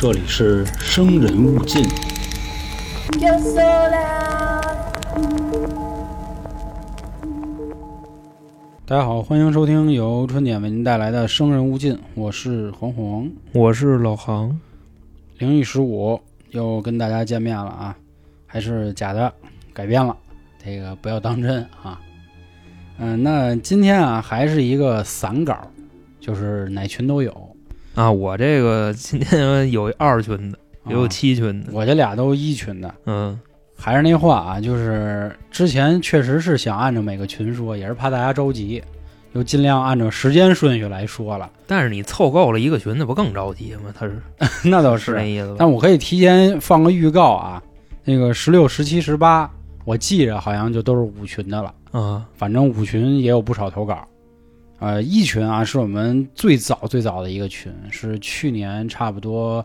这里是生人勿近。Yo sola, 大家好，欢迎收听由春点为您带来的《生人勿近》，我是黄黄。我是老航，灵异十五又跟大家见面了啊，还是假的，改编了，这个不要当真啊。嗯、那今天啊还是一个散稿，就是哪群都有，啊，我这个今天 有二群的，也有啊七群的，我这俩都一群的。嗯还是那话啊，就是之前确实是想按照每个群说，也是怕大家着急，就尽量按照时间顺序来说了。但是你凑够了一个群，那不更着急吗？他是 那倒是那意思吧？但我可以提前放个预告啊，那个十六、十七、十八，我记着好像就都是五群的了。嗯，反正五群也有不少投稿。呃，一群啊是我们最早最早的一个群，是去年差不多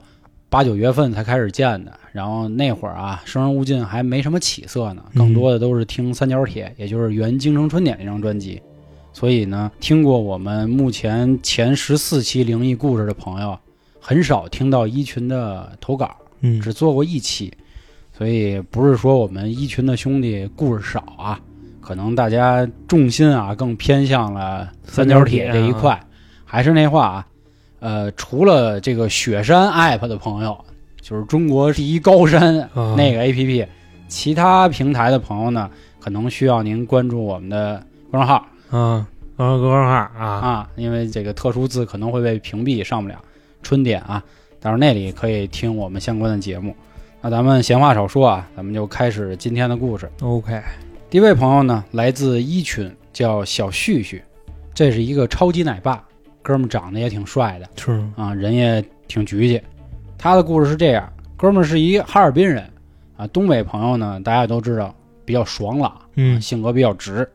八九月份才开始建的。然后那会儿啊，生人勿近还没什么起色呢，更多的都是听三角铁，也就是原《京城春点》那张专辑。所以呢，听过我们目前前十四期灵异故事的朋友，很少听到一群的投稿。嗯只做过一期，所以不是说我们一群的兄弟故事少啊，可能大家重心啊更偏向了三角铁这一块。还是那话啊，呃，除了这个雪山 app 的朋友，就是中国第一高山啊那个 app，、其他平台的朋友呢，可能需要您关注我们的公众号啊，啊，哥二啊，啊，因为这个特殊字可能会被屏蔽，上不了春点啊。但是那里可以听我们相关的节目。那咱们闲话少说啊，咱们就开始今天的故事。OK，第一位朋友呢，来自一群，叫小旭旭，这是一个超级奶爸，哥们儿长得也挺帅的是啊，人也挺局气。他的故事是这样，哥们儿是一哈尔滨人啊，东北朋友呢，大家都知道比较爽朗，嗯性格比较直，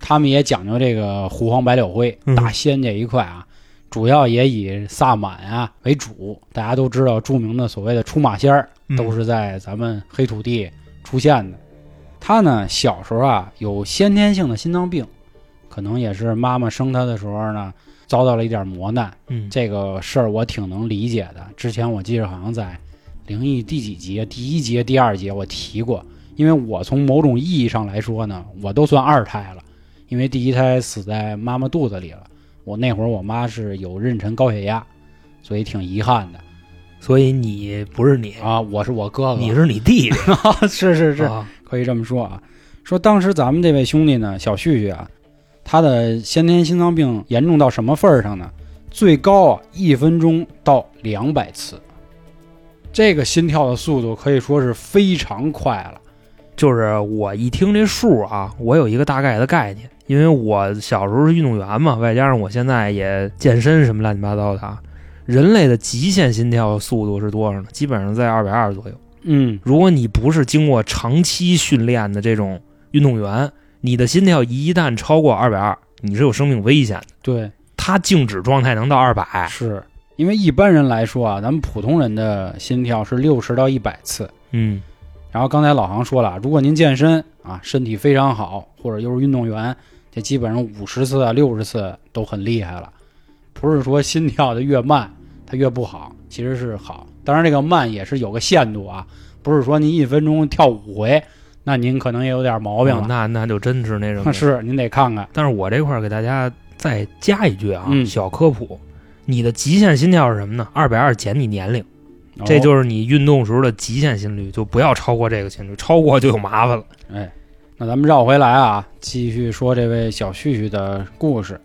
他们也讲究这个胡黄白柳灰、嗯大仙这一块啊，主要也以萨满啊为主。大家都知道著名的所谓的出马仙儿，嗯都是在咱们黑土地出现的。他呢小时候啊有先天性的心脏病，可能也是妈妈生他的时候呢遭到了一点磨难。嗯，这个事儿我挺能理解的。之前我记得好像在灵异第几集，第一节、第二节我提过，因为我从某种意义上来说呢，我都算二胎了，因为第一胎死在妈妈肚子里了。我那会儿我妈是有妊娠高血压，所以挺遗憾的所以你不是你，啊。我是我哥哥，你是你弟弟，是是是，啊可以这么说啊。说当时咱们这位兄弟呢，小旭旭啊，他的先天心脏病严重到什么份儿上呢？最高啊，一分钟到两百次，这个心跳的速度可以说是非常快了。就是我一听这数啊，我有一个大概的概念，因为我小时候是运动员嘛，外加上我现在也健身什么乱七八糟的啊。人类的极限心跳速度是多少呢？基本上在二百二左右。嗯，如果你不是经过长期训练的这种运动员，你的心跳一旦超过二百二，你是有生命危险的。对，他静止状态能到二百，是因为一般人来说啊，咱们普通人的心跳是六十到一百次。嗯然后刚才老航说了，如果您健身啊，身体非常好，或者又是运动员，这基本上五十次啊、六十次都很厉害了。不是说心跳的越慢它越不好，其实是好。当然这个慢也是有个限度啊，不是说您一分钟跳五回，那您可能也有点毛病了。哦那那就真是那什么。是您得看看。但是我这块儿给大家再加一句啊，嗯小科普，你的极限心跳是什么呢？二百二减你年龄，这哦就是你运动时候的极限心率，就不要超过这个心率，超过就有麻烦了。哎，那咱们绕回来啊，继续说这位小旭旭的故事。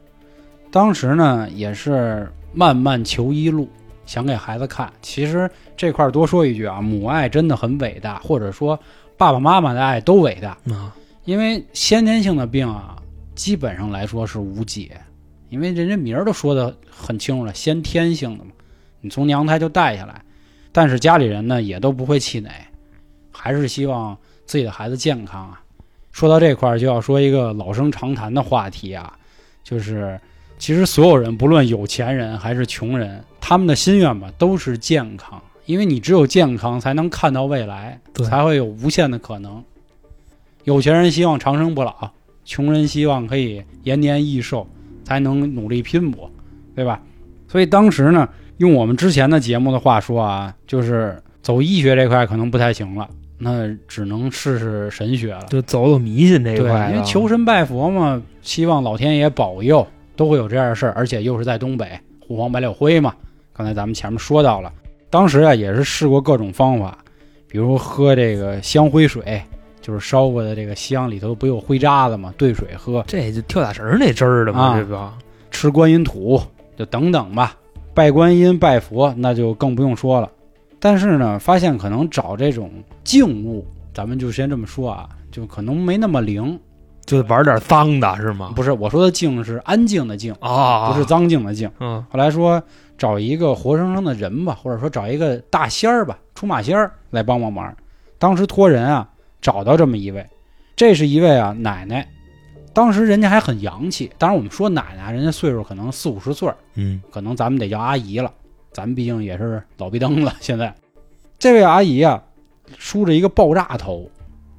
当时呢，也是漫漫求医路，想给孩子看。其实这块儿多说一句啊，母爱真的很伟大，或者说爸爸妈妈的爱都伟大。啊，因为先天性的病啊，基本上来说是无解，因为人家名儿都说的很清楚了，先天性的嘛，你从娘胎就带下来。但是家里人呢也都不会气馁，还是希望自己的孩子健康啊。说到这块儿，就要说一个老生常谈的话题啊，就是其实所有人，不论有钱人还是穷人，他们的心愿吧都是健康，因为你只有健康才能看到未来，才会有无限的可能。有钱人希望长生不老，穷人希望可以延年益寿，才能努力拼搏，对吧？所以当时呢，用我们之前的节目的话说啊，就是走医学这块可能不太行了，那只能试试神学了。就走走迷信这一对，块的，因为求神拜佛嘛，希望老天爷保佑，都会有这样的事儿，而且又是在东北，胡黄白柳灰嘛。刚才咱们前面说到了，当时啊也是试过各种方法，比如喝这个香灰水，就是烧过的这个香里头不有灰渣子嘛，兑水喝，这就跳大神儿那汁儿的嘛，啊这个吃观音土，就等等吧。拜观音、拜佛，那就更不用说了。但是呢，发现可能找这种静物，咱们就先这么说啊，就可能没那么灵。就玩点脏的是吗？不是我说的静是安静的静，啊，不是脏静的静。嗯后来说找一个活生生的人吧，或者说找一个大仙儿吧，出马仙儿来帮帮忙。当时托人啊找到这么一位，这是一位啊奶奶，当时人家还很洋气。当然我们说奶奶，人家岁数可能四五十岁，嗯，可能咱们得叫阿姨了，咱 们毕竟也是老逼灯了。现在这位阿姨啊，梳着一个爆炸头，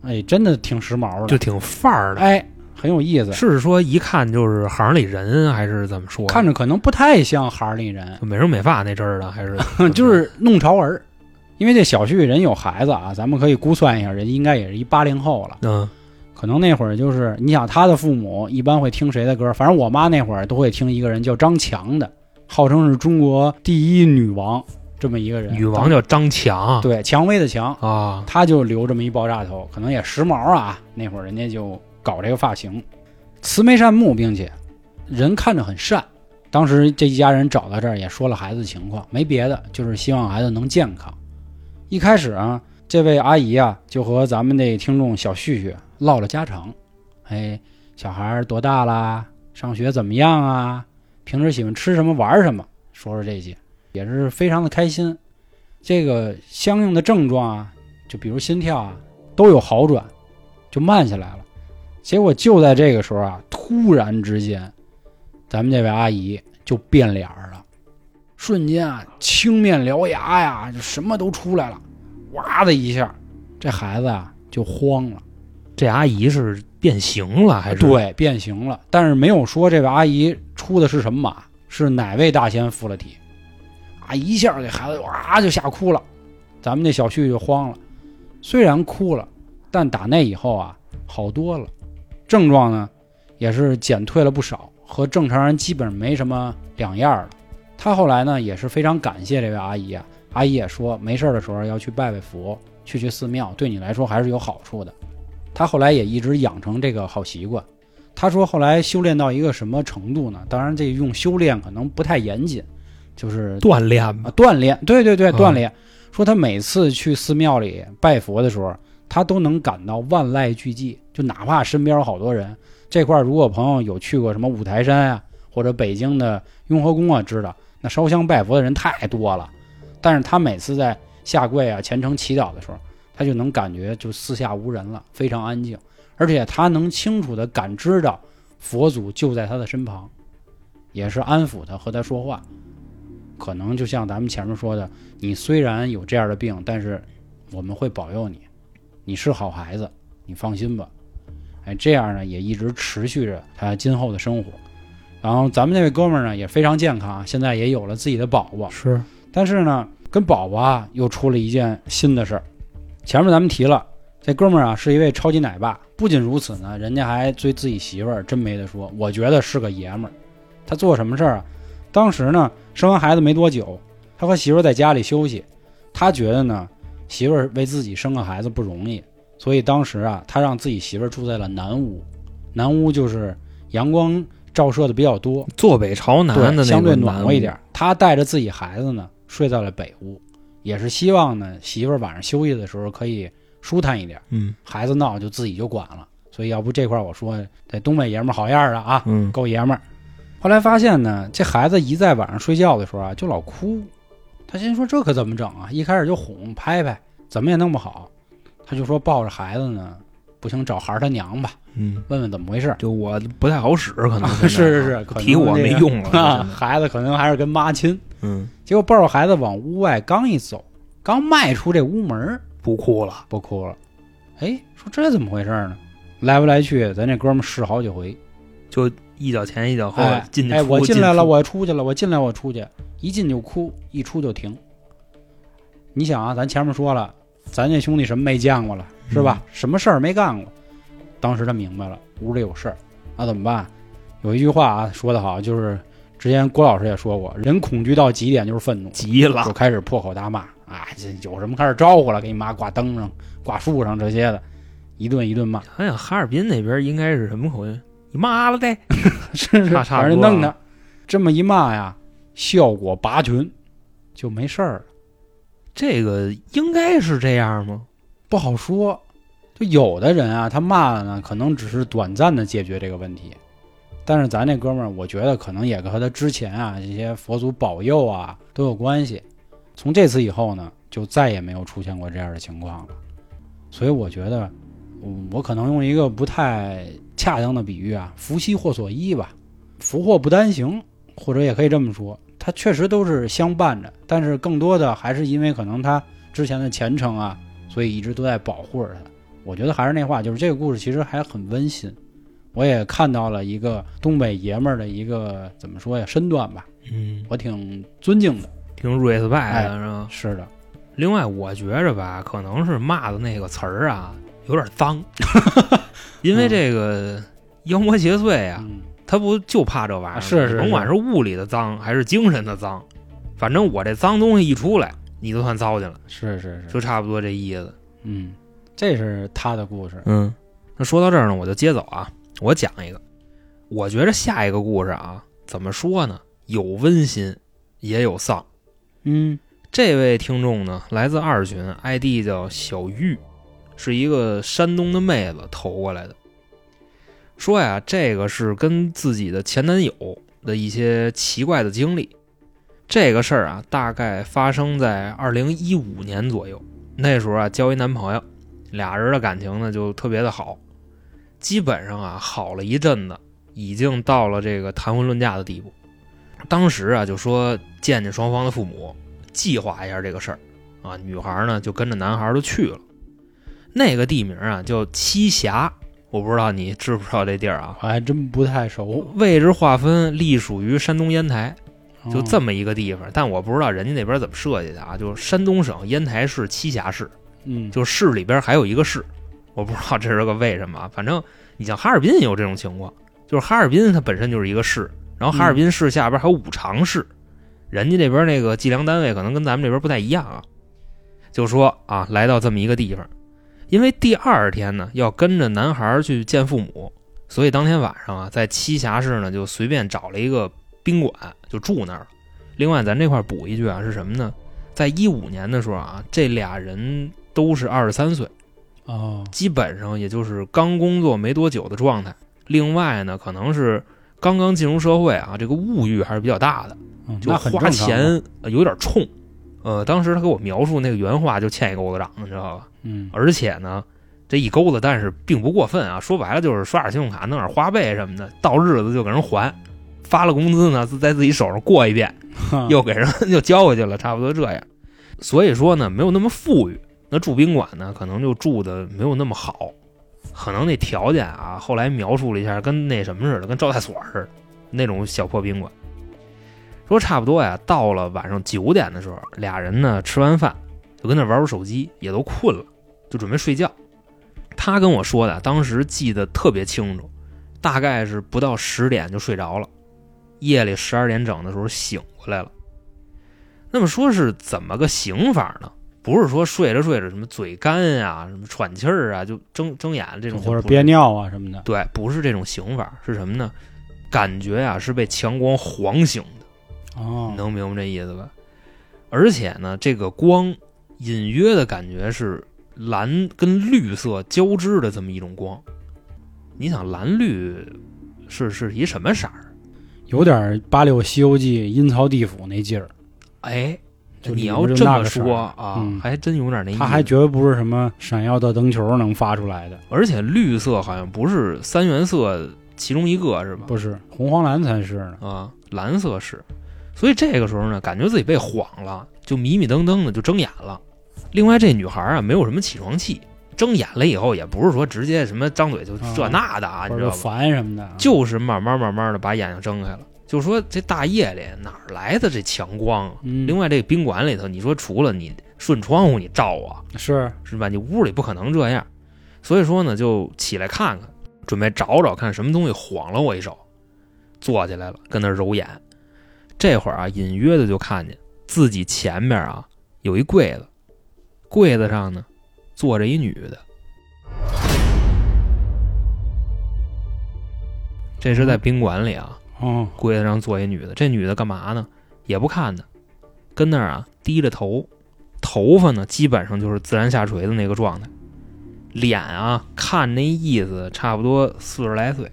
哎，真的挺时髦的，就挺范儿的。哎很有意思。是说一看就是行里人，还是怎么说？看着可能不太像行里人，美容美发那阵儿的，还是 就是弄潮儿。因为这小旭人有孩子啊，咱们可以估算一下，人应该也是一八零后了。嗯可能那会儿就是，你想他的父母一般会听谁的歌？反正我妈那会儿都会听一个人叫张强的，号称是中国第一女王这么一个人。女王叫张强，对蔷薇的蔷，啊，他就留这么一爆炸头，可能也时髦啊。那会儿人家就搞这个发型，慈眉善目，并且人看着很善。当时这一家人找到这儿也说了孩子情况，没别的，就是希望孩子能健康。一开始啊，这位阿姨啊就和咱们这听众小旭旭唠了家常，哎，小孩儿多大啦？上学怎么样啊？平时喜欢吃什么玩什么？说说这些，也是非常的开心。这个相应的症状啊，就比如心跳啊，都有好转，就慢下来了。结果就在这个时候啊，突然之间，咱们这位阿姨就变脸了，瞬间啊，青面獠牙呀，就什么都出来了，哇的一下，这孩子啊就慌了，这阿姨是变形了还是？，对，变形了，但是没有说这位阿姨出的是什么马，是哪位大仙附了体，啊，啊一下给孩子哇就吓哭了，咱们那小旭就慌了，虽然哭了，但打那以后啊好多了，症状呢也是减退了不少，和正常人基本没什么两样了。他后来呢也是非常感谢这位阿姨啊，阿姨也说没事的时候要去拜拜佛，去去寺庙，对你来说还是有好处的。他后来也一直养成这个好习惯。他说后来修炼到一个什么程度呢？当然，这用修炼可能不太严谨，就是锻炼啊，锻炼。对对对，嗯锻炼。说他每次去寺庙里拜佛的时候，他都能感到万籁俱寂，就哪怕身边有好多人。这块儿如果朋友有去过什么五台山啊，或者北京的雍和宫啊，知道那烧香拜佛的人太多了。但是他每次在下跪啊、虔诚祈祷的时候，他就能感觉就四下无人了，非常安静，而且他能清楚地感知到佛祖就在他的身旁，也是安抚他和他说话。可能就像咱们前面说的，你虽然有这样的病，但是我们会保佑你，你是好孩子，你放心吧。哎，这样呢也一直持续着他今后的生活。然后咱们那位哥们儿呢也非常健康，现在也有了自己的宝宝。是但是呢，跟宝宝啊又出了一件新的事儿。前面咱们提了，这哥们儿啊是一位超级奶爸。不仅如此呢，人家还对自己媳妇儿，真没得说。我觉得是个爷们儿。他做什么事儿啊？当时呢，生完孩子没多久，他和媳妇在家里休息。他觉得呢，媳妇儿为自己生个孩子不容易，所以当时啊，他让自己媳妇儿住在了南屋。南屋就是阳光照射的比较多，坐北朝南的那对，相对暖和一点。他带着自己孩子呢，睡在了北屋，也是希望呢，媳妇儿晚上休息的时候可以舒坦一点，嗯孩子闹就自己就管了。所以要不这块我说，这东北爷们儿好样儿的啊，嗯，够爷们儿。后来发现呢，这孩子一在晚上睡觉的时候啊，就老哭。他心说这可怎么整啊？一开始就哄拍拍，怎么也弄不好。他就说抱着孩子呢，不行找孩儿他娘吧，嗯，问问怎么回事。就我不太好使，可能是是是，可能提我没用了 啊，孩子可能还是跟妈亲。嗯，结果抱着孩子往屋外刚一走，刚迈出这屋门，不哭了，不哭了。哎，说这怎么回事呢？来不来去，咱这哥们儿试好几回。就一脚前一脚后哎进去哎，我进来了，我出去了，我进来我出去。一进就哭，一出就停。你想啊，咱前面说了，咱这兄弟什么没见过了，是吧？什么事儿没干过？当时他明白了，屋里有事儿，那怎么办？有一句话啊，说得好，就是之前郭老师也说过，人恐惧到极点就是愤怒，急了就，开始破口大骂啊！这有什么开始招呼了，给你妈挂灯上、挂树上这些的，一顿一顿骂，想想哈尔滨那边应该是什么口音？你妈了的！是是，差差反不多啊正弄的这么一骂呀，效果拔群，就没事儿了。这个应该是这样吗？不好说，就有的人啊，他骂了呢，可能只是短暂的解决这个问题，但是咱这哥们儿，我觉得可能也和他之前啊这些佛祖保佑啊都有关系。从这次以后呢，就再也没有出现过这样的情况了。所以我觉得，嗯我可能用一个不太恰当的比喻啊，福兮祸所依吧，福祸不单行，或者也可以这么说，它确实都是相伴着，但是更多的还是因为可能他之前的前程啊，所以一直都在保护着他。我觉得还是那话，就是这个故事其实还很温馨。我也看到了一个东北爷们儿的一个怎么说呀身段吧，嗯，我挺尊敬的。挺 respect 的哎是吧？是的，另外，我觉着吧，可能是骂的那个词儿啊有点脏，因为这个妖魔邪祟啊，嗯，他不就怕这玩意儿吗？是是甭管是物理的脏还是精神的脏，反正我这脏东西一出来，你就算糟践了，是是是，就差不多这意思。嗯，这是他的故事。嗯，那说到这儿呢，我就接走啊，我讲一个。我觉着下一个故事啊，怎么说呢？有温馨，也有丧。嗯这位听众呢，来自二群，ID 叫小玉，是一个山东的妹子投过来的。说呀，这个是跟自己的前男友的一些奇怪的经历。这个事儿啊，大概发生在二零一五年左右。那时候啊，交一男朋友，俩人的感情呢就特别的好，基本上啊好了一阵子，已经到了这个谈婚论嫁的地步。当时啊就说见见双方的父母，计划一下这个事儿啊。女孩呢就跟着男孩就去了，那个地名啊叫栖霞，我不知道你知不知道这地儿啊？我还真不太熟，位置划分隶属于山东烟台，就这么，一个地方，但我不知道人家那边怎么设计的啊。就是山东省烟台市栖霞市，嗯，就市里边还有一个市，我不知道这是个为什么啊。反正你像哈尔滨也有这种情况，就是哈尔滨它本身就是一个市，然后哈尔滨市下边还有五常市，人家那边那个计量单位可能跟咱们这边不太一样啊。就说啊，来到这么一个地方，因为第二天呢要跟着男孩去见父母，所以当天晚上啊，在栖霞市呢就随便找了一个宾馆就住那儿了。另外，咱这块儿补一句啊，是什么呢？在一五年的时候啊，这俩人都是二十三岁，哦，基本上也就是刚工作没多久的状态。另外呢，可能是刚刚进入社会啊，这个物欲还是比较大的，就花钱呃有点冲。呃，当时他给我描述那个原话就欠一钩子账，你知道吧？嗯，而且呢，这一钩子，但是并不过分啊。说白了就是刷点信用卡，弄点花呗什么的，到日子就给人还。发了工资呢，在自己手上过一遍，又给人 又交回去了，差不多这样。所以说呢，没有那么富裕。那住宾馆呢，可能就住的没有那么好，可能那条件啊，后来描述了一下，跟那什么似的，跟招待所似的那种小破宾馆。说差不多呀，到了晚上九点的时候，俩人呢吃完饭就跟那玩会儿手机，也都困了，就准备睡觉。他跟我说的，当时记得特别清楚，大概是不到十点就睡着了，夜里十二点整的时候醒过来了。那么说是怎么个醒法呢？不是说睡着睡着什么嘴干呀、什么喘气儿啊，就睁睁眼这种，或者憋尿啊什么的，对，不是这种醒法，是什么呢？感觉啊、是被强光晃醒的，哦，能明白这意思吧？而且呢，这个光隐约的感觉是蓝跟绿色交织的这么一种光。你想蓝绿是是一什么色儿？有点八六《西游记》阴曹地府那劲儿，哎，就你要这么说啊，嗯还真有点那意思。它还绝对不是什么闪耀的灯球能发出来的，而且绿色好像不是三原色其中一个是吧？不是红黄蓝才是呢。啊，蓝色是。所以这个时候呢，感觉自己被晃了，就迷迷瞪瞪的就睁眼了。另外，这女孩啊没有什么起床气，睁眼了以后也不是说直接什么张嘴就这啊那的啊，你知道吧？烦什么的，就是慢慢慢慢的把眼睛睁开了，就说这大夜里哪来的这强光啊？嗯，另外，这宾馆里头，你说除了你顺窗户你照啊，是是吧？你屋里不可能这样，所以说呢，就起来看看，准备找找看什么东西晃了我一手，坐起来了，跟那揉眼。这会儿啊，隐约的就看见自己前面啊有一柜子，柜子上呢坐着一女的。这是在宾馆里啊，哦，柜子上坐一女的，这女的干嘛呢？也不看她，跟那儿啊低着头，头发呢基本上就是自然下垂的那个状态，脸啊看那意思差不多四十来岁，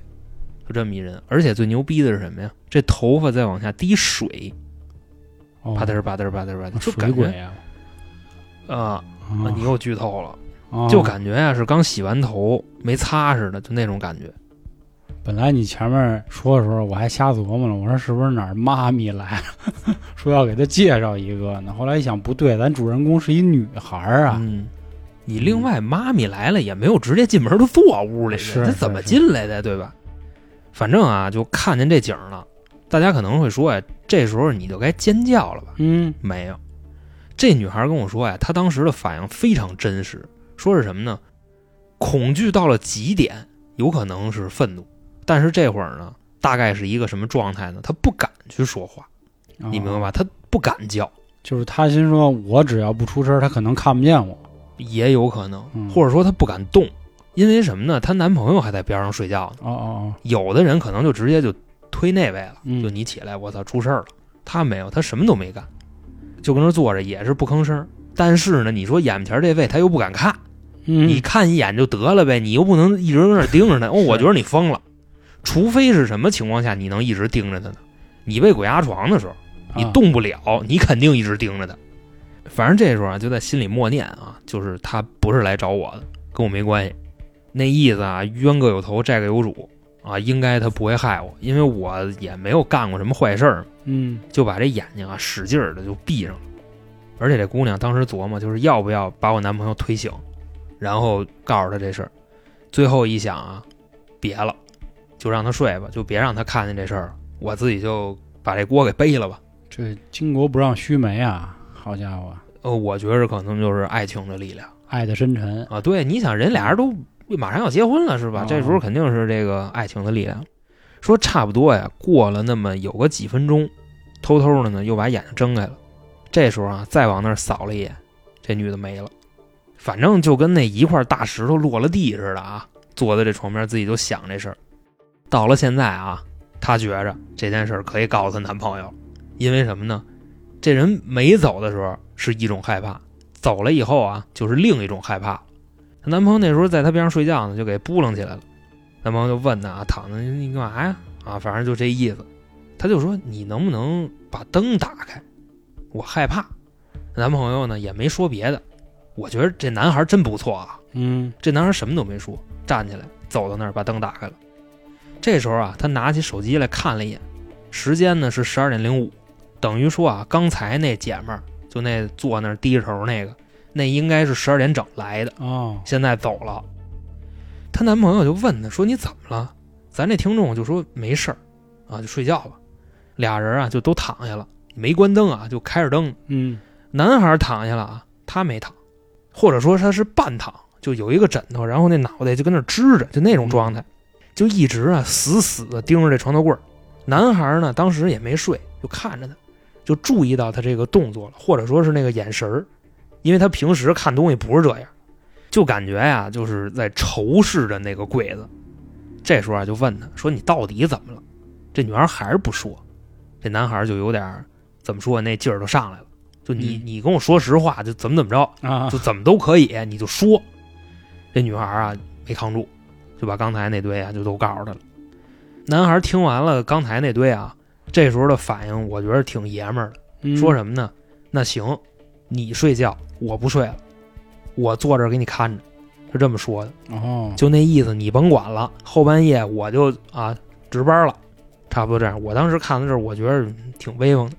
就这么一人。而且最牛逼的是什么呀？这头发在往下滴水，哦吧嗒吧嗒吧嗒吧嗒，就水感觉鬼啊，你又剧透了，啊就感觉啊是刚洗完头没擦似的，就那种感觉。本来你前面说的时候，我还瞎琢磨了，我说是不是哪儿妈咪来了，说要给他介绍一个呢？后来一想，不对，咱主人公是一女孩啊，嗯，你另外妈咪来了也没有直接进门就坐屋里去，是他怎么进来的，对吧？反正啊，就看见这景儿了。大家可能会说呀，这时候你就该尖叫了吧？嗯没有，这女孩跟我说呀，她当时的反应非常真实，说是什么呢？恐惧到了极点，有可能是愤怒，但是这会儿呢，大概是一个什么状态呢？她不敢去说话，你明白吧？？她不敢叫。就是她心说，我只要不出声，他可能看不见我。也有可能，嗯或者说她不敢动，因为什么呢？她男朋友还在边上睡觉呢。哦哦有的人可能就直接就推那位了，嗯就你起来，我操，出事儿了。她没有，她什么都没干，就跟那儿坐着，也是不吭声。但是呢，你说眼前这位他又不敢看，嗯，你看一眼就得了呗，你又不能一直跟那儿盯着他。哦，我觉得你疯了，除非是什么情况下你能一直盯着他呢？你被鬼压床的时候，你啊动不了，你肯定一直盯着他。反正这时候啊，就在心里默念啊，就是他不是来找我的，跟我没关系。那意思啊，冤各有头，债各有主啊，应该他不会害我，因为我也没有干过什么坏事儿，嗯就把这眼睛啊使劲儿的就闭上了。而且这姑娘当时琢磨，就是要不要把我男朋友推醒，然后告诉他这事儿。最后一想啊，别了，就让他睡吧，就别让他看见这事儿了，我自己就把这锅给背了吧。这巾帼不让须眉啊，好家伙，呃，我觉着可能就是爱情的力量爱的深沉。啊。对，你想人俩人都马上要结婚了是吧？哦这时候肯定是这个爱情的力量。说差不多呀，过了那么有个几分钟，偷偷的呢又把眼睛睁开了。这时候啊，再往那儿扫了一眼，这女的没了。反正就跟那一块大石头落了地似的啊，坐在这床边自己就想这事儿。到了现在啊，她觉着这件事儿可以告诉她男朋友，因为什么呢？这人没走的时候是一种害怕，走了以后啊，就是另一种害怕。她男朋友那时候在她边上睡觉呢，就给扑棱起来了。男朋友就问她啊，躺着你你干嘛呀？啊，反正就这意思。她就说你能不能把灯打开？我害怕。男朋友呢也没说别的，我觉得这男孩真不错啊。嗯这男孩什么都没说，站起来走到那儿把灯打开了。这时候啊，他拿起手机来看了一眼，时间呢是十二点零五，等于说啊，刚才那姐们儿就那坐那儿低着头那个，那应该是十二点整来的，哦，现在走了。她男朋友就问她说：“你怎么了？”咱这听众就说没事儿，啊，就睡觉吧。俩人啊就都躺下了，没关灯啊，就开着灯。嗯男孩躺下了啊，他没躺，或者说他是半躺，就有一个枕头，然后那脑袋就跟那支着，就那种状态，就一直啊死死的盯着这床头柜儿。男孩呢，当时也没睡，就看着他，就注意到他这个动作了，或者说是那个眼神儿，因为他平时看东西不是这样，就感觉呀、就是在仇视着那个柜子。这时候啊，就问他说：“你到底怎么了？”这女孩还是不说，这男孩就有点怎么说，那劲儿都上来了。就你嗯你跟我说实话，就怎么怎么着，啊就怎么都可以，你就说。这女孩啊没扛住，就把刚才那堆啊就都告诉他了。男孩听完了刚才那堆啊，这时候的反应我觉得挺爷们儿的，嗯说什么呢？那行，你睡觉，我不睡了，我坐这儿给你看着，是这么说的。哦，就那意思，你甭管了，后半夜我就啊值班了，差不多这样。我当时看到这儿，我觉得挺威风的。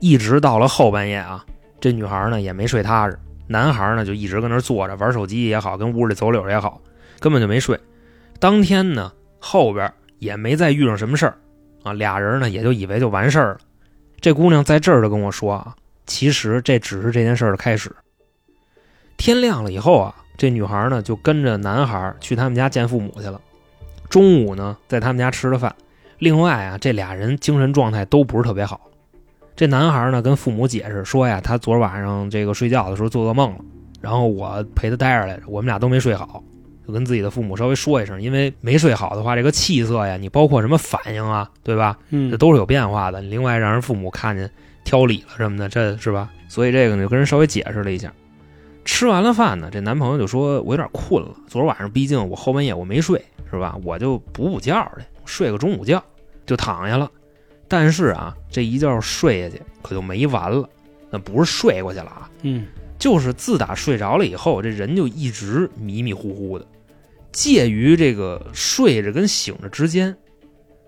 一直到了后半夜啊，这女孩呢也没睡踏实，男孩呢就一直跟那儿坐着玩手机也好，跟屋里走柳也好，根本就没睡。当天呢后边也没再遇上什么事儿，啊，俩人呢也就以为就完事儿了。这姑娘在这儿就跟我说啊，其实这只是这件事儿的开始。天亮了以后啊，这女孩呢就跟着男孩去他们家见父母去了。中午呢，在他们家吃了饭。另外啊，这俩人精神状态都不是特别好。这男孩呢跟父母解释说呀，他昨晚上这个睡觉的时候做噩梦了，然后我陪他待着来着，我们俩都没睡好，就跟自己的父母稍微说一声，因为没睡好的话，这个气色呀，你包括什么反应啊，对吧？嗯这都是有变化的。另外，让人父母看见挑理了什么的，这是吧？所以这个呢，就跟人稍微解释了一下。吃完了饭呢，这男朋友就说：“我有点困了，昨儿晚上毕竟我后半夜我没睡，是吧？我就补补觉去，睡个中午觉，就躺下了。但是啊，这一觉睡下去可就没完了，那不是睡过去了啊，嗯就是自打睡着了以后，这人就一直迷迷糊糊的，介于这个睡着跟醒着之间，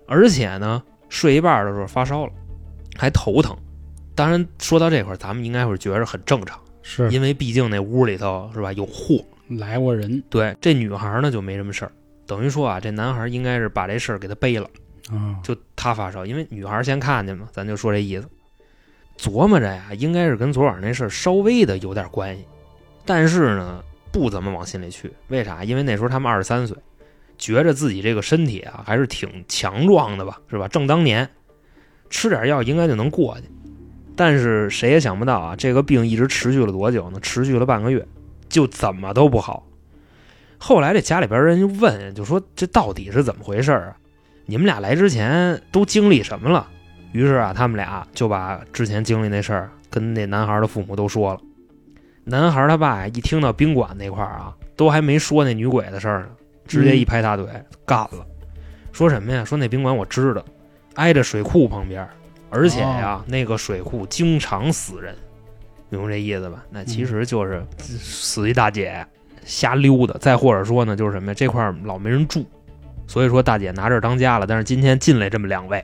而且呢，睡一半的时候发烧了，还头疼。当然，说到这块儿，咱们应该会觉着很正常，是因为毕竟那屋里头是吧有货。来过人对，这女孩呢就没什么事儿，等于说啊，这男孩应该是把这事儿给他背了。啊，就他发烧，因为女孩先看见嘛，咱就说这意思。琢磨着呀，应该是跟昨晚那事儿稍微的有点关系，但是呢，不怎么往心里去。为啥？因为那时候他们二十三岁，觉着自己这个身体啊还是挺强壮的吧，是吧？正当年，吃点药应该就能过去。但是谁也想不到啊，这个病一直持续了多久呢？持续了半个月，就怎么都不好。后来这家里边人就问，就说这到底是怎么回事啊？你们俩来之前都经历什么了？于是啊，他们俩就把之前经历那事儿跟那男孩的父母都说了。男孩他爸，一听到宾馆那块儿啊，都还没说那女鬼的事儿呢，直接一拍大腿、干了，说什么呀？说那宾馆我知道，挨着水库旁边，而且呀，那个水库经常死人，明白这意思吧？那其实就是死一大姐瞎溜达，再或者说呢，就是什么呀？这块儿老没人住，所以说大姐拿这儿当家了。但是今天进来这么两位，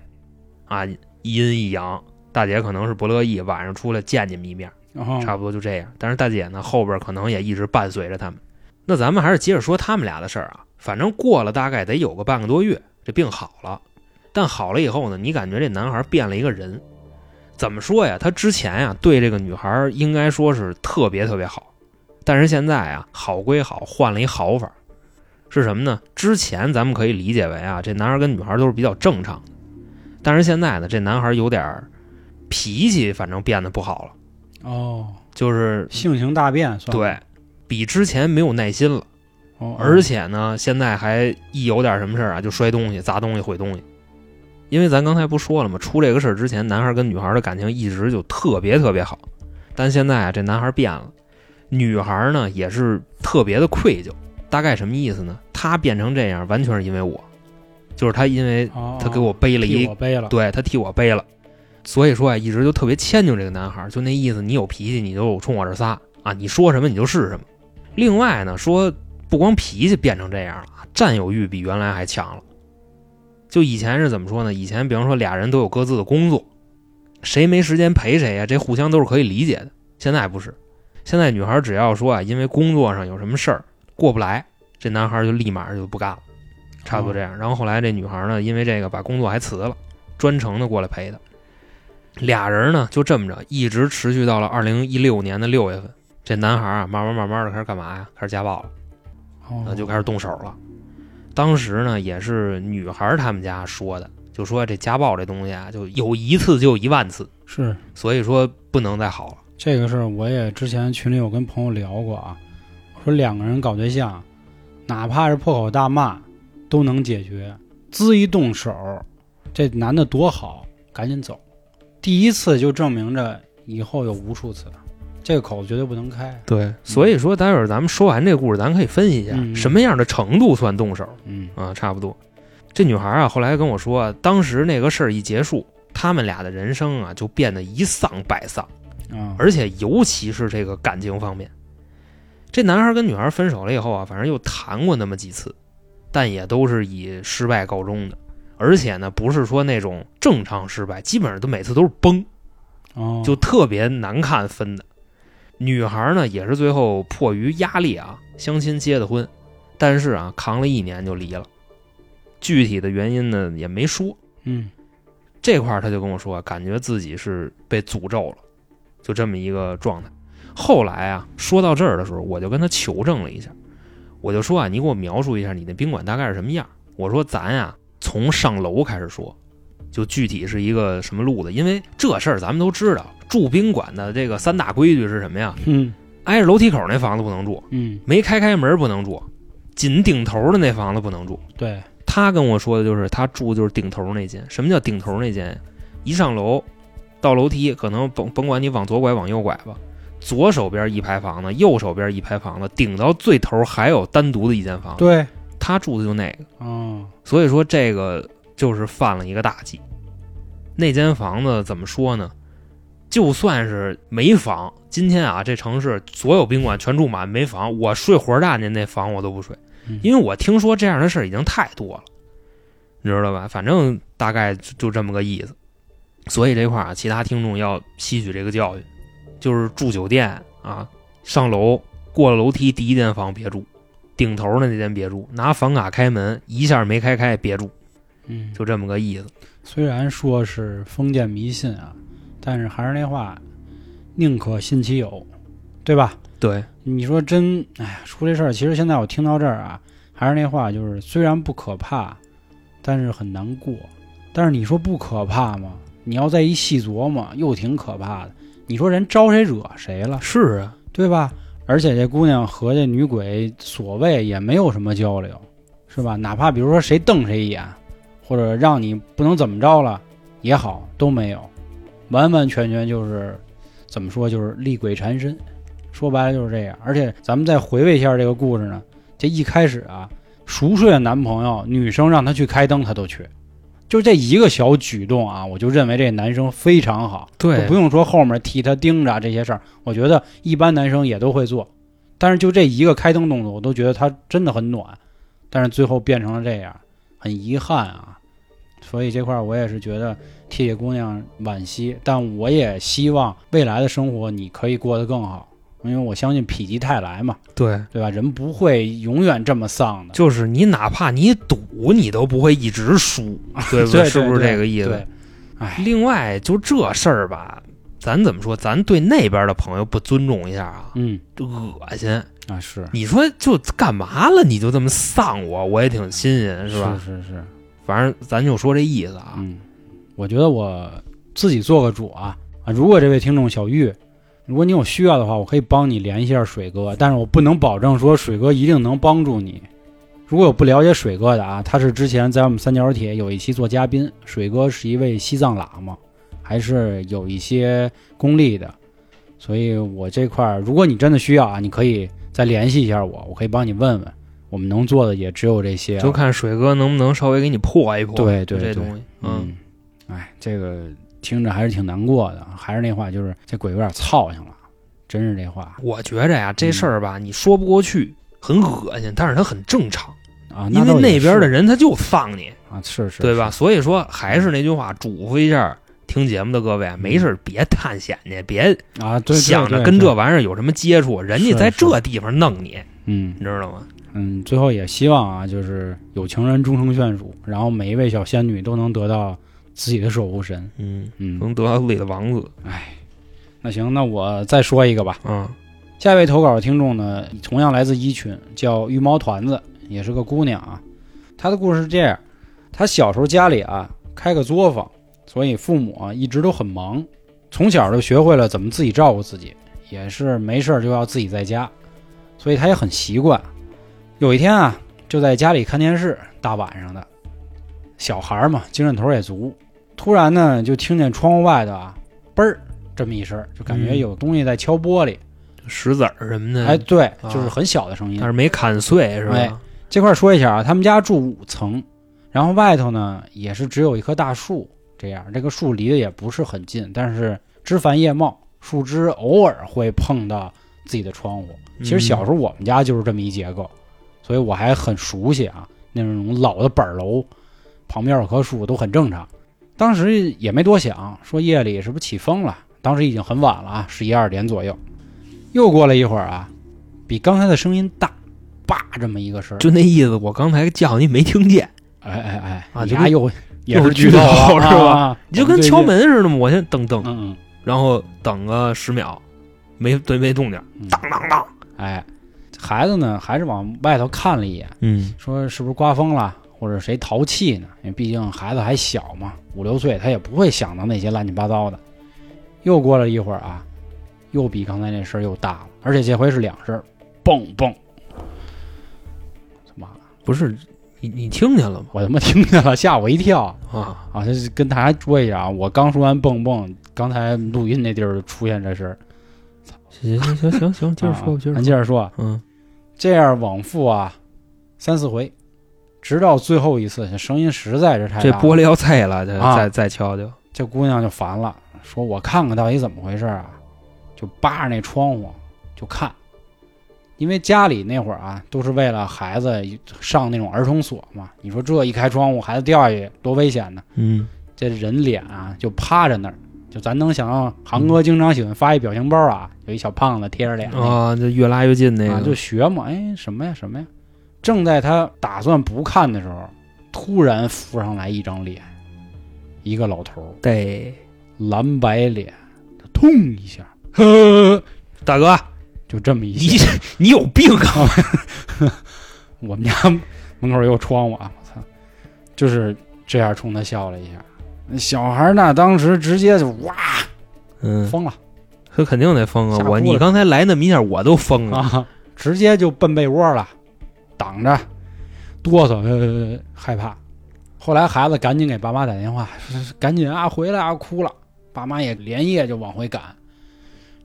啊，一阴一阳，大姐可能是不乐意，晚上出来见你们一面，哦差不多就这样。但是大姐呢，后边可能也一直伴随着他们。那咱们还是接着说他们俩的事儿啊。反正过了大概得有个半个多月，这病好了。但好了以后呢，你感觉这男孩变了一个人。怎么说呀？他之前呀对这个女孩应该说是特别特别好，但是现在啊好归好，换了一好法，是什么呢？之前咱们可以理解为啊，这男孩跟女孩都是比较正常的，但是现在呢，这男孩有点脾气，反正变得不好了，哦，就是性情大变，算对比之前没有耐心了。哦，而且呢，现在还一有点什么事儿啊，就摔东西、砸东西、毁东西。因为咱刚才不说了吗？出这个事儿之前，男孩跟女孩的感情一直就特别特别好，但现在啊，这男孩变了，女孩呢也是特别的愧疚。大概什么意思呢？他变成这样，完全是因为我，就是他因为哦他给我背了一背了，对他替我背了，所以说啊，一直就特别迁就这个男孩，就那意思，你有脾气你就冲我这撒啊，你说什么你就是什么。另外呢，说不光脾气变成这样了，占有欲比原来还强了。就以前是怎么说呢？以前比方说俩人都有各自的工作，谁没时间陪谁呀、这互相都是可以理解的。现在不是，现在女孩只要说啊，因为工作上有什么事儿过不来，这男孩就立马就不干了，差不多这样。然后后来这女孩呢，因为这个把工作还辞了。专程的过来陪他。俩人呢就这么着，一直持续到了二零一六年的六月份。这男孩啊，慢慢慢慢的开始干嘛呀？开始家暴了，哦那就开始动手了。当时呢，也是女孩他们家说的，就说这家暴这东西啊，就有一次就有一万次，是所以说不能再好了。这个事儿，我也之前群里有跟朋友聊过啊，说两个人搞对象，哪怕是破口大骂都能解决，滋一动手，这男的多好，赶紧走。第一次就证明着以后有无数次，这个口子绝对不能开。对，所以说待会儿咱们说完这个故事，咱可以分析一下嗯什么样的程度算动手。嗯啊，差不多。这女孩啊，后来跟我说，当时那个事儿一结束，他们俩的人生啊就变得一丧百丧，啊，而且尤其是这个感情方面。这男孩跟女孩分手了以后啊，反正又谈过那么几次，但也都是以失败告终的。而且呢，不是说那种正常失败，基本上都每次都是崩，哦，就特别难看分的。女孩呢，也是最后迫于压力啊，相亲结的婚，但是啊，扛了一年就离了。具体的原因呢，也没说。嗯这块儿他就跟我说，感觉自己是被诅咒了，就这么一个状态。后来啊，说到这儿的时候，我就跟他求证了一下，我就说啊，你给我描述一下你那宾馆大概是什么样。我说咱呀，从上楼开始说，就具体是一个什么路子，因为这事儿咱们都知道，住宾馆的这个三大规矩是什么呀？嗯挨着楼梯口那房子不能住，嗯，没开开门不能住，紧顶头的那房子不能住。对，他跟我说的就是他住的就是顶头那间。什么叫顶头那间？一上楼到楼梯，可能甭甭管你往左拐往右拐吧，左手边一排房子，右手边一排房子，顶到最头还有单独的一间房子。对，他住的就那个，哦，所以说这个就是犯了一个大忌。那间房子怎么说呢？就算是没房，今天啊，这城市所有宾馆全住满没房，我睡火车站去那房我都不睡，嗯因为我听说这样的事儿已经太多了，你知道吧？反正大概就就这么个意思。所以这块儿啊，其他听众要吸取这个教训，就是住酒店啊，上楼过了楼梯第一间房别住，顶头的那间别住，拿房卡开门一下没开开别住，嗯，就这么个意思。虽然说是封建迷信啊，但是还是那话，宁可信其有，对吧？对，你说真，哎呀，出这事儿，其实现在我听到这儿啊，还是那话，就是虽然不可怕，但是很难过。但是你说不可怕吗？你要再一细琢磨，又挺可怕的。你说人招谁惹谁了，是啊，对吧？而且这姑娘和这女鬼所谓也没有什么交流，是吧？哪怕比如说谁瞪谁一眼，或者让你不能怎么着了也好，都没有，完完全全就是怎么说，就是厉鬼缠身。说白了就是这样。而且咱们再回味一下这个故事呢，这一开始啊，熟睡的男朋友，女生让他去开灯，他都去。就这一个小举动啊，我就认为这男生非常好。对就不用说后面替他盯着这些事儿，我觉得一般男生也都会做。但是就这一个开灯动作，我都觉得他真的很暖。但是最后变成了这样，很遗憾啊。所以这块儿我也是觉得替这姑娘惋惜，但我也希望未来的生活你可以过得更好，因为我相信否极泰来嘛，对，对吧？人不会永远这么丧的，就是你哪怕你赌，你都不会一直输，对不对，是不是这个意思对？，哎，另外，就这事儿吧，咱怎么说？咱对那边的朋友不尊重一下啊，嗯这恶心。啊是你说就干嘛了？你就这么丧我，我也挺新鲜，是吧？是是是，反正咱就说这意思啊。我觉得我自己做个主啊啊！如果这位听众小玉，如果你有需要的话，我可以帮你联系下水哥，但是我不能保证说水哥一定能帮助你。如果有不了解水哥的啊，他是之前在我们三角铁有一期做嘉宾，水哥是一位西藏喇嘛，还是有一些功力的，所以我这块儿，如果你真的需要啊，你可以再联系一下我，我可以帮你问问。我们能做的也只有这些了，就看水哥能不能稍微给你破一破。对对对这东西，嗯，嗯，哎，这个听着还是挺难过的。还是那话，就是这鬼有点操性了，真是这话我觉着呀，这事儿吧，你说不过去，很恶心，但是它很正常，啊。因为那边的人他就放你，啊，是是，对吧？所以说还是那句话，嘱咐一下听节目的各位，没事别探险去，别啊，对，想着跟这玩意儿有什么接触，人家在这地方弄你，嗯你知道吗？嗯，最后也希望啊，就是有情人终成眷属，然后每一位小仙女都能得到自己的守护神。嗯，嗯，能得到自己的王子，哎，那行，那我再说一个吧。嗯下一位投稿的听众呢，同样来自一群，叫玉毛团子，也是个姑娘啊。她的故事是这样：她小时候家里啊开个作坊，所以父母啊一直都很忙，从小就学会了怎么自己照顾自己，也是没事儿就要自己在家，所以她也很习惯。有一天啊，就在家里看电视，大晚上的，小孩儿嘛，精神头儿也足，突然呢就听见窗户外头啊，嘣儿这么一声儿，就感觉嗯有东西在敲玻璃。石子儿什么的，哎，对，啊就是很小的声音但。是没砍碎是哎吧？这块儿说一下啊，他们家住五层，然后外头呢也是只有一棵大树，这样这个树离得也不是很近，但是枝繁叶茂，树枝偶尔会碰到自己的窗户。其实小时候我们家就是这么一结构，所以我还很熟悉啊，那种老的板楼旁边有棵树都很正常。当时也没多想，说夜里是不是起风了？当时已经很晚了啊，十一二点左右。又过了一会儿啊，比刚才的声音大，叭这么一个声。就那意思，我刚才叫你没听见，哎哎哎，啊又 也是剧透透是吧啊你就跟敲，门似的嘛，我先噔噔，嗯然后等个十秒，没对没动静，嗯，当当当，哎，孩子呢还是往外头看了一眼，嗯说是不是刮风了，或者谁淘气呢？因为毕竟孩子还小嘛，五六岁，他也不会想到那些乱七八糟的。又过了一会儿啊，又比刚才那声又大了，而且这回是两声儿，蹦蹦。他妈，不是你你听见了吗？我他妈听见了，吓我一跳啊，啊！跟大家说一下啊，我刚说完蹦蹦，刚才录音那地儿出现这事儿。行行行行行，接着说，啊接着说，咱接着说，嗯这样往复啊，三四回，直到最后一次，这声音实在是太大了，这玻璃要碎了，再再敲敲，这姑娘就烦了，说我看看到底怎么回事啊，就扒着那窗户就看，因为家里那会儿啊，都是为了孩子上那种儿童所嘛，你说这一开窗户，孩子掉下去多危险呢？嗯。这人脸啊就趴着那儿，就咱能想象，航哥经常喜欢发一表情包啊，有一小胖子贴着脸那个啊，就越拉越近那啊，个，就学嘛，哎，什么呀什么呀？正在他打算不看的时候，突然浮上来一张脸，一个老头儿，对，蓝白脸，他痛一下，呵，大哥，就这么一你。你有病啊！我们家门口有窗户啊，我操，就是这样冲他笑了一下。那小孩那当时直接就哇嗯，疯了他肯定得疯啊！我你刚才来那么一下，我都疯了。啊，直接就奔被窝了，挡着，哆嗦，呃，害怕。后来孩子赶紧给爸妈打电话，赶紧啊回来啊，哭了。爸妈也连夜就往回赶，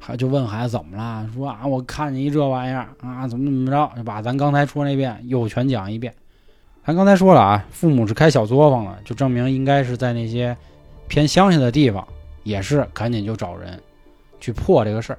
还就问孩子怎么了，说啊我看见一这玩意儿啊，怎么怎么着，就把咱刚才说那遍又全讲一遍。咱刚才说了啊，父母是开小作坊的，就证明应该是在那些偏乡下的地方，也是赶紧就找人去破这个事儿。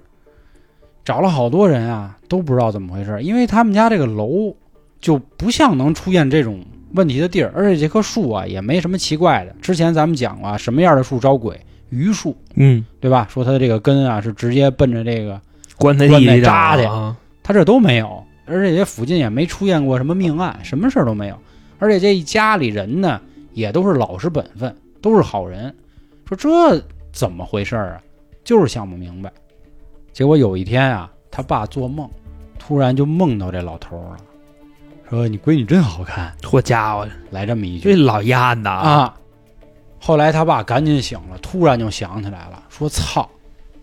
找了好多人啊，都不知道怎么回事儿，因为他们家这个楼就不像能出现这种问题的地儿，而且这棵树啊也没什么奇怪的。之前咱们讲过啊，什么样的树招鬼？榆树，嗯，对吧？说它的这个根啊是直接奔着这个，棺材棺材地里扎的啊，它这都没有，而且这附近也没出现过什么命案，什么事儿都没有。而且这一家里人呢，也都是老实本分，都是好人。说这怎么回事儿啊？就是想不明白。结果有一天啊，他爸做梦，突然就梦到这老头儿了，说：“你闺女真好看。好家伙，”来这么一句这老丫的！啊。后来他爸赶紧醒了，突然就想起来了，说：“操，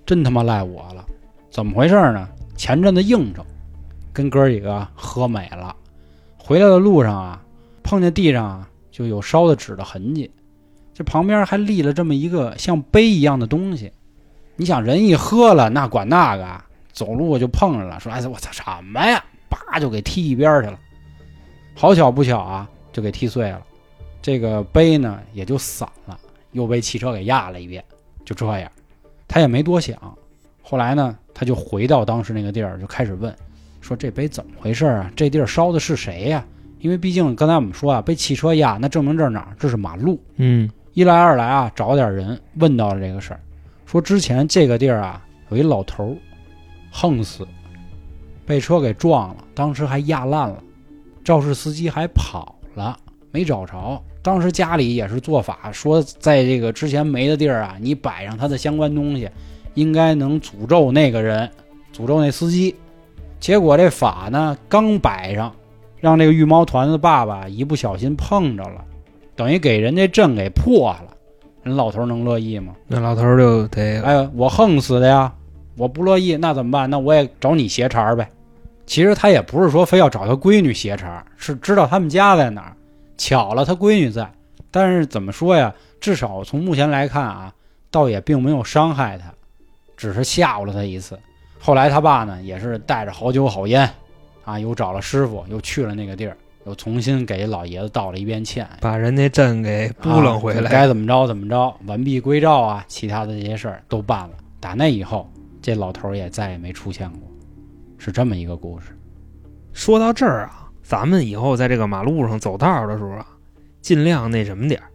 真他妈赖我了！怎么回事呢？前阵子应酬，跟哥儿几个喝美了，回来的路上啊，碰见地上啊就有烧的纸的痕迹，这旁边还立了这么一个像碑一样的东西。你想人一喝了，那管那个，走路就碰着了，说：“哎，我操，什么呀？”叭就给踢一边去了。好巧不巧啊，就给踢碎了。这个碑呢也就散了，又被汽车给压了一遍，就这样，他也没多想。后来呢，他就回到当时那个地儿，就开始问，说这碑怎么回事啊？这地儿烧的是谁呀、因为毕竟刚才我们说啊，被汽车压，那证明这儿哪儿？这是马路。嗯一来二来啊，找点人问到了这个事儿，说之前这个地儿啊有一老头儿横死，被车给撞了，当时还压烂了，肇事司机还跑了，没找着。当时家里也是做法，说在这个之前没的地儿啊，你摆上他的相关东西，应该能诅咒那个人，诅咒那司机。结果这法呢刚摆上，让这个御猫团的爸爸一不小心碰着了。等于给人家阵给破了，人老头能乐意吗？那老头儿就得哎，我横死的呀，我不乐意，那怎么办？那我也找你斜茬儿呗。其实他也不是说非要找他闺女斜茬，是知道他们家在哪儿，巧了他闺女在。但是怎么说呀？至少从目前来看啊，倒也并没有伤害他，只是吓唬了他一次。后来他爸呢，也是带着好酒好烟，啊，又找了师傅，又去了那个地儿，又重新给老爷子道了一遍歉，把人家阵给扑棱回啊来。该怎么着怎么着，完璧归赵啊，其他的这些事儿都办了。打那以后，这老头儿也再也没出现过，是这么一个故事。说到这儿啊，咱们以后在这个马路上走道的时候啊，尽量那什么点儿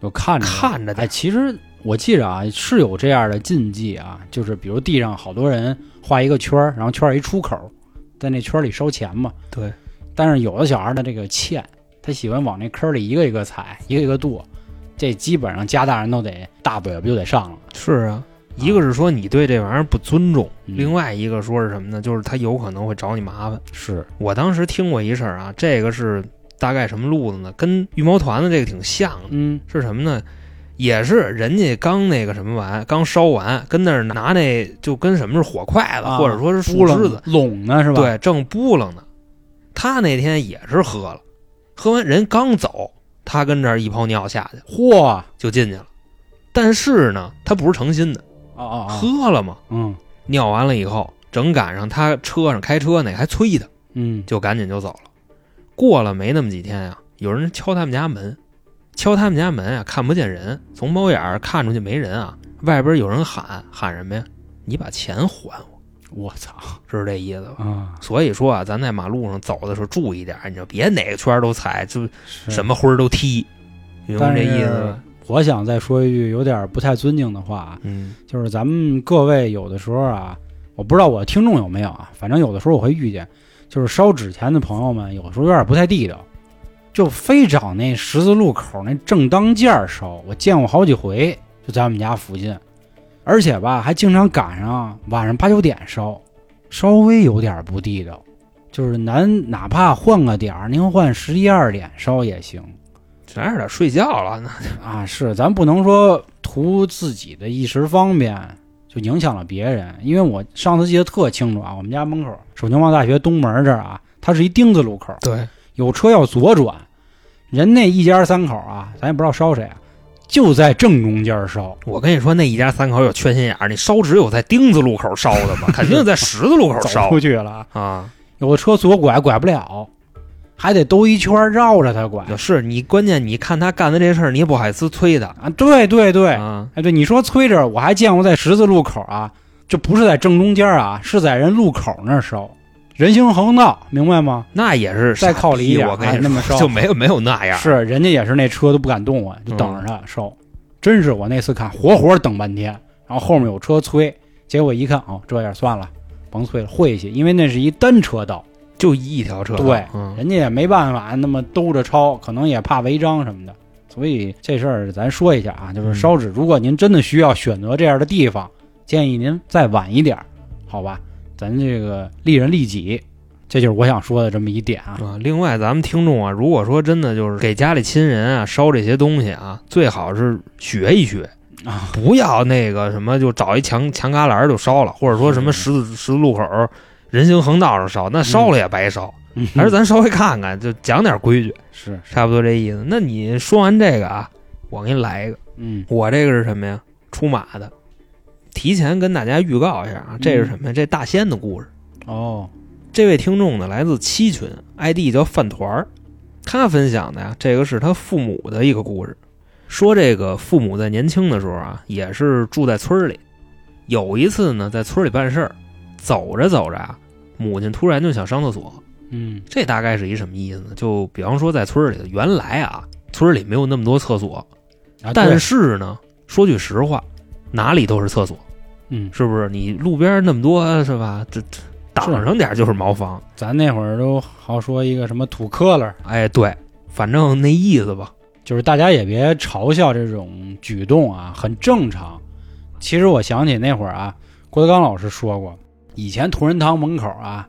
就看着哎，看着点儿。其实我记着啊，是有这样的禁忌啊，就是比如地上好多人画一个圈儿，然后圈儿一出口，在那圈儿里烧钱嘛。对，但是有的小孩儿呢，这个欠，他喜欢往那坑里一个一个踩，一个一个剁，这基本上家大人都得大嘴巴就得上了。是啊，一个是说你对这玩意儿不尊重，嗯另外一个说是什么呢？就是他有可能会找你麻烦。是，我当时听过一事儿啊，这个是大概什么路子呢？跟羽毛团的这个挺像的，嗯是什么呢？也是人家刚那个什么完，刚烧完，跟那儿拿那就跟什么是火筷子，啊或者说是树枝子，拢呢是吧？，对，正扑棱呢。他那天也是喝了，喝完人刚走，他跟这儿一泡尿下去嚯，就进去了。但是呢，他不是诚心的，哦哦哦，喝了嘛，嗯尿完了以后，正赶上他车上开车呢还催他，嗯，就赶紧就走了。过了没那么几天呀、有人敲他们家门，敲他们家门啊，看不见人，从猫眼儿看出去没人啊，外边有人喊喊什么呀？你把钱还我，我操是这意思吧？啊，所以说啊，咱在马路上走的时候注意点儿，你就别哪个圈儿都踩，就什么灰儿都踢，明白这意思吧？我想再说一句有点不太尊敬的话啊，嗯就是咱们各位有的时候啊，我不知道我听众有没有啊，反正有的时候我会遇见，就是烧纸钱的朋友们，有时候有点不太地道，就非找那十字路口那正当间儿烧。我见过好几回，就在我们家附近，而且吧，还经常赶上晚上八九点烧，稍微有点不地道。就是咱哪怕换个点儿，您换十一二点烧也行。这有点睡觉了，那啊，是，咱不能说图自己的一时方便就影响了别人，因为我上次记得特清楚啊，我们家门口首经贸大学东门这儿啊，它是一丁字路口，对，有车要左转，人那一家三口啊，咱也不知道烧谁啊，就在正中间烧，我跟你说，那一家三口有缺心眼儿，你烧纸有在丁字路口烧的吗？肯定在十字路口 烧出去了啊，啊！有的车左拐拐不了，还得兜一圈绕着他拐是你关键，你看他干的这事儿，你也不好意思催他啊，对对对，啊。哎，对，你说催着，我还见过在十字路口啊，就不是在正中间啊，是在人路口那儿烧，人行横道，明白吗？那也是再靠里一点我跟你那么烧就没有没有那样。是，人家也是那车都不敢动啊，就等着他烧。真是我那次看，活活等半天，然后后面有车催，结果一看，哦，这样算了，甭催了，晦气，因为那是一单车道，就一条车道，对，嗯，人家也没办法那么兜着抄，可能也怕违章什么的。所以这事儿咱说一下啊，就是嗯烧纸，如果您真的需要选择这样的地方，建议您再晚一点儿，好吧？咱这个利人利己，这就是我想说的这么一点啊。啊，另外咱们听众啊，如果说真的就是给家里亲人啊烧这些东西啊，最好是学一学啊，不要那个什么就找一墙墙旮旯儿就烧了，或者说什么十字十字路口人行横道上烧，那烧了也白烧。嗯还是咱稍微看看，就讲点规矩，是，是差不多这意思。那你说完这个啊，我给你来一个，嗯我这个是什么呀？出马的，提前跟大家预告一下啊，这是什么呀？这大仙的故事。哦，这位听众呢，来自七群，ID 叫饭团儿。他分享的呀，这个是他父母的一个故事。说这个父母在年轻的时候啊，也是住在村儿里。有一次呢，在村儿里办事儿，走着走着啊，母亲突然就想上厕所。嗯这大概是一什么意思呢？就比方说在村儿里，原来啊，村儿里没有那么多厕所，啊，但是呢，说句实话，哪里都是厕所，嗯，是不是？你路边那么多是吧？这这挡上点就是茅房。咱那会儿都好说一个什么土坷垃，哎，对，反正那意思吧。就是大家也别嘲笑这种举动啊，很正常。其实我想起那会儿啊，郭德纲老师说过，以前同仁堂门口啊，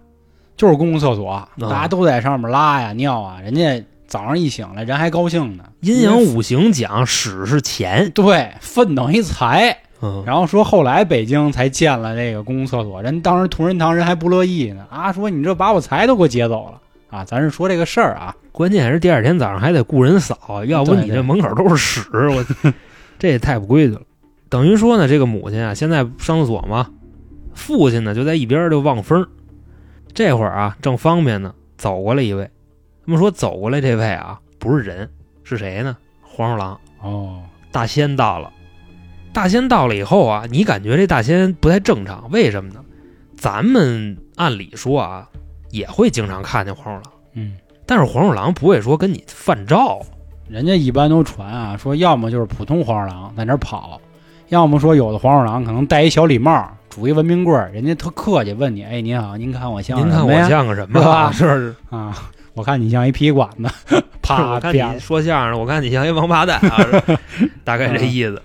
就是公共厕所，大家都在上面拉呀尿啊，人家早上一醒来人还高兴呢。阴阳五行讲屎是钱，对，粪等于财。嗯，然后说后来北京才建了这个公共厕所，人当时同仁堂人还不乐意呢啊，说你这把我财都给我劫走了啊！咱是说这个事儿啊，关键是第二天早上还得雇人扫，要不你这门口都是屎，我 这也太不规矩了。等于说呢，这个母亲啊，现在上厕所嘛，父亲呢就在一边就望风儿。这会儿啊，正方便呢，走过来一位。他们说走过来这位啊，不是人，是谁呢？黄鼠狼。哦，大仙到了，大仙到了以后啊，你感觉这大仙不太正常，为什么呢？咱们按理说啊，也会经常看见黄鼠狼，嗯，但是黄鼠狼不会说跟你犯照，人家一般都传啊，说要么就是普通黄鼠狼在那儿跑，要么说有的黄鼠狼可能戴一小礼帽，拄一文明棍儿，人家特客气问你，哎，您好，您看我像您看我像个什么 是？啊？我看你像一皮管子，啪 我看啪你说相声，我看你像一王八蛋啊，大概这意思。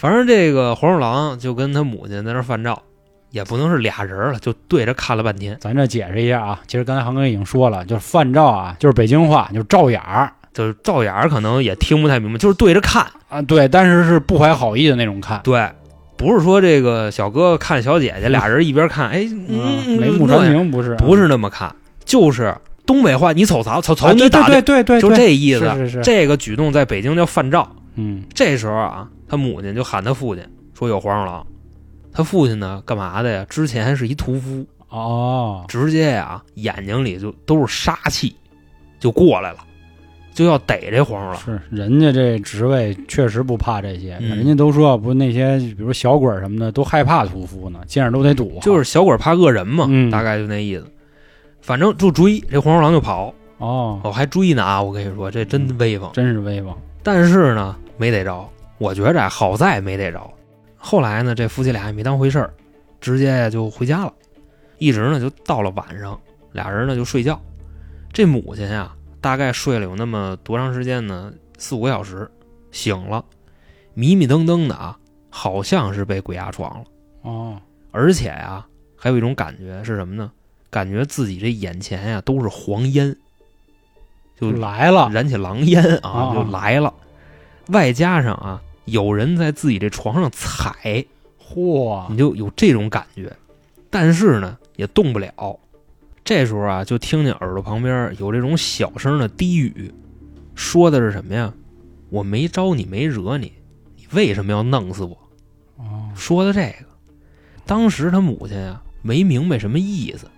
反正这个黄鼠狼就跟他母亲在那儿犯照，也不能是俩人了，就对着看了半天，咱这解释一下啊，其实刚才航哥已经说了，就是犯照啊，就是北京话，就是照眼儿就是照眼儿可能也听不太明白，就是对着看。啊，对，但是是不怀好意的那种看，对，不是说这个小哥哥看小姐姐，俩人一边看，哎，眉目传情不是，不是那么看，就是东北话，你瞅啥？瞅瞅你打的，对对对对，就对这意思。是是是，这个举动在北京叫犯照。嗯这时候啊，他母亲就喊他父亲说有黄鼠狼。他父亲呢，干嘛的呀？之前是一屠夫，哦，直接呀眼睛里就都是杀气，就过来了，就要逮这黄鼠狼。是人家这职位确实不怕这些，嗯人家都说不那些比如小鬼什么的都害怕屠夫呢，见着都得躲，就是小鬼怕恶人嘛，嗯大概就那意思。反正就追这黄鼠狼就跑，哦，哦还追呢啊！我跟你说，这真威风。真是威风，但是呢，没逮着。我觉着啊好在没逮着。后来呢，这夫妻俩也没当回事儿，直接就回家了。一直呢就到了晚上，俩人呢就睡觉。这母亲呀，大概睡了有那么多长时间呢？四五个小时，醒了，迷迷瞪瞪的啊，好像是被鬼压床了。哦，而且呀，还有一种感觉是什么呢？感觉自己这眼前呀都是黄烟，就来了，燃起狼烟啊，啊就来了。外加上啊，有人在自己这床上踩，嚯你，就有这种感觉。但是呢，也动不了。这时候啊，就听见耳朵旁边有这种小声的低语，说的是什么呀？我没招你，没惹你，你为什么要弄死我？哦，说的这个，当时他母亲啊没明白什么意思，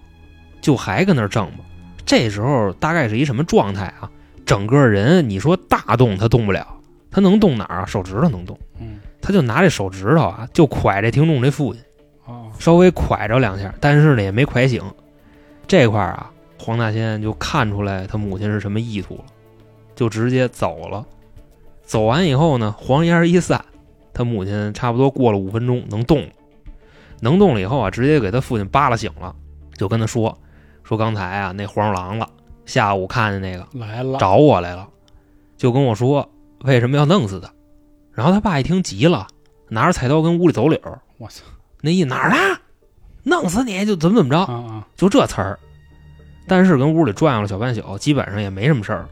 就还跟那儿挣吧。这时候大概是一什么状态啊？整个人你说大动他动不了，他能动哪儿啊？手指头能动，嗯，他就拿这手指头啊就蒯这听众这父亲，哦，稍微蒯着两下，但是呢也没蒯醒。这块儿啊，黄大仙就看出来他母亲是什么意图了，就直接走了。走完以后呢，黄烟儿一散，他母亲差不多过了五分钟能动了，能动了以后啊，直接给他父亲扒拉醒了，就跟他说说刚才啊那黄鼠狼了，下午看见那个来了，找我来了，就跟我说为什么要弄死他。然后他爸一听急了，拿着菜刀跟屋里走柳儿，我操，那意哪儿呢？弄死你就怎么怎么着，啊啊，就这词儿。但是跟屋里转悠了小半宿，基本上也没什么事儿。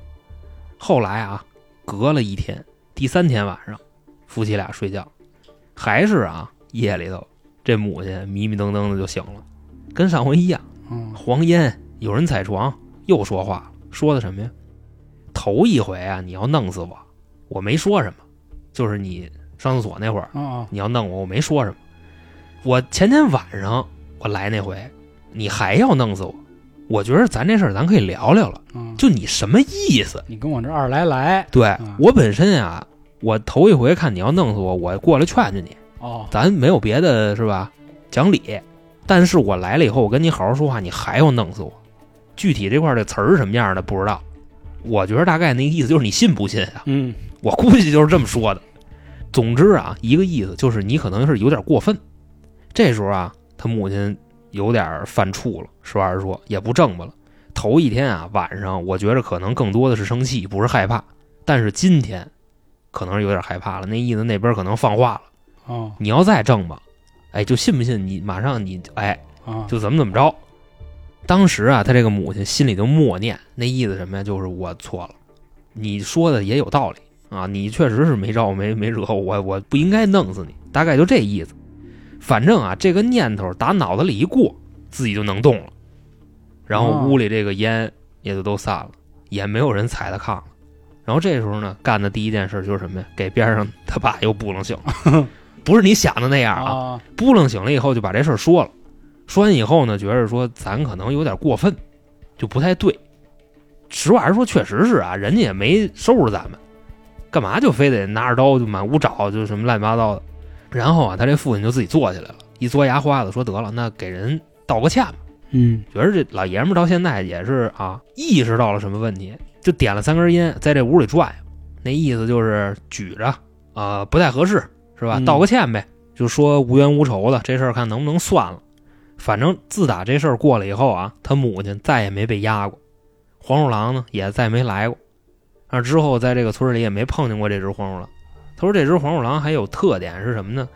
后来啊，隔了一天，第三天晚上，夫妻俩睡觉，还是啊夜里头，这母亲迷迷瞪瞪的就醒了，跟上回一样，嗯，黄烟有人踩床，又说话了，说的什么呀？头一回啊，你要弄死我，我没说什么，就是你上厕所那会儿，你要弄我，我没说什么。我前天晚上我来那回，你还要弄死我，我觉得咱这事儿咱可以聊聊了。嗯，就你什么意思？你跟我这二来来，对、嗯我本身啊，我头一回看你要弄死我，我过来劝劝你，哦，咱没有别的是吧？讲理。但是我来了以后，我跟你好好说话，你还要弄死我。具体这块儿的词儿是什么样的不知道，我觉得大概那个意思就是你信不信啊？嗯，我估计就是这么说的。总之啊，一个意思就是你可能是有点过分。这时候啊，他母亲有点犯怵了，实话实说，也不正吧了。头一天啊，晚上我觉着可能更多的是生气，不是害怕。但是今天可能是有点害怕了，那意思那边可能放话了。哦，你要再正吧，哎，就信不信你马上你哎啊，就怎么怎么着。当时啊，他这个母亲心里就默念，那意思什么呀？就是我错了，你说的也有道理啊，你确实是没招，没没惹我，我我不应该弄死你，大概就这意思。反正啊，这个念头打脑子里一过，自己就能动了，然后哦屋里这个烟也就都散了，也没有人踩他炕了。然后这时候呢，干的第一件事就是什么呀？给边上他爸又扑棱醒了，不是你想的那样啊，啊，扑棱醒了以后就把这事儿说了，说完以后呢，觉着说咱可能有点过分，就不太对。实话实说，确实是啊，人家也没收拾咱们，干嘛就非得拿着刀就满屋找，就什么乱七八糟的。然后啊，他这父亲就自己坐起来了，一嘬牙花子，说得了，那给人道个歉吧。嗯，觉得这老爷们到现在也是啊，意识到了什么问题，就点了三根烟，在这屋里转悠，那意思就是举着，啊，不太合适，是吧？嗯道个歉呗，就说无冤无仇的，这事儿看能不能算了。反正自打这事儿过了以后啊，他母亲再也没被压过。黄鼠狼呢也再没来过。啊，之后在这个村里也没碰见过这只黄鼠狼。他说这只黄鼠狼还有特点是什么呢？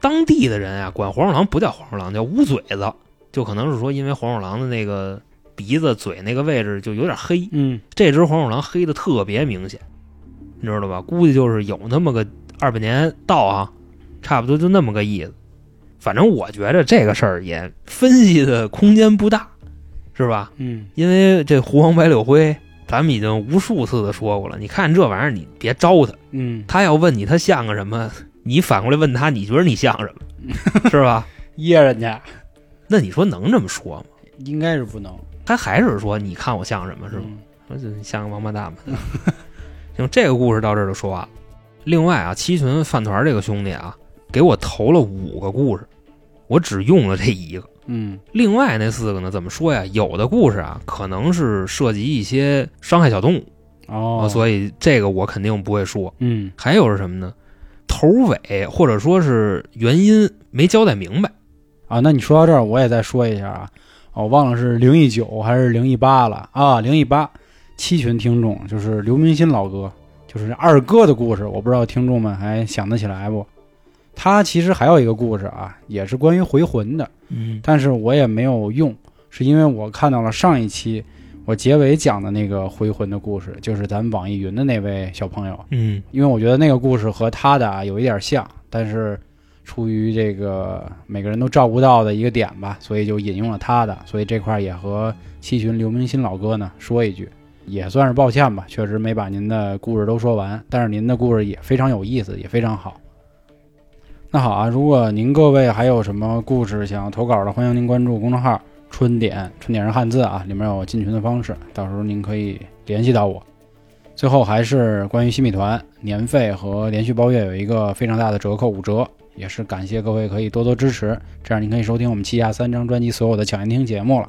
当地的人啊，管黄鼠狼不叫黄鼠狼，叫乌嘴子，就可能是说因为黄鼠狼的那个鼻子、嘴那个位置就有点黑，嗯这只黄鼠狼黑的特别明显，你知道吧？估计就是有那么个二百年到啊，差不多就那么个意思。反正我觉得这个事儿也分析的空间不大，是吧？嗯因为这狐黄白柳灰，咱们已经无数次的说过了。你看这玩意儿，你别招他，嗯，他要问你他像个什么，你反过来问他，你觉得你像什么，是吧？噎人家那你说能这么说吗？应该是不能，他还是说你看我像什么，是吗？嗯我就像个王八蛋吧。行，这个故事到这儿就说完了。另外啊，七群饭团这个兄弟啊，给我投了五个故事，我只用了这一个。嗯另外那四个呢，怎么说呀？有的故事啊，可能是涉及一些伤害小动物，哦，啊，所以这个我肯定不会说。嗯还有是什么呢？头尾或者说是原因没交代明白。啊，那你说到这儿，我也再说一下啊，哦我忘了是零一九还是零一八了啊，零一八七群听众就是刘明新老哥，就是二哥的故事，我不知道听众们还想得起来不？他其实还有一个故事啊，也是关于回魂的，嗯。但是我也没有用，是因为我看到了上一期我结尾讲的那个回魂的故事，就是咱们网易云的那位小朋友，嗯。因为我觉得那个故事和他的啊有一点像，但是出于这个每个人都照顾到的一个点吧，所以就引用了他的，所以这块儿也和七旬刘明新老哥呢说一句，也算是抱歉吧，确实没把您的故事都说完，但是您的故事也非常有意思，也非常好。那好啊，如果您各位还有什么故事想要投稿的，欢迎您关注公众号“春点”，春点是汉字啊，里面有进群的方式，到时候您可以联系到我。最后还是关于新米团年费和连续包月有一个非常大的折扣五折，也是感谢各位可以多多支持，这样您可以收听我们旗下三张专辑所有的抢先听节目了。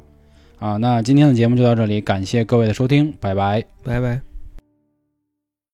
啊，那今天的节目就到这里，感谢各位的收听，拜拜。拜拜。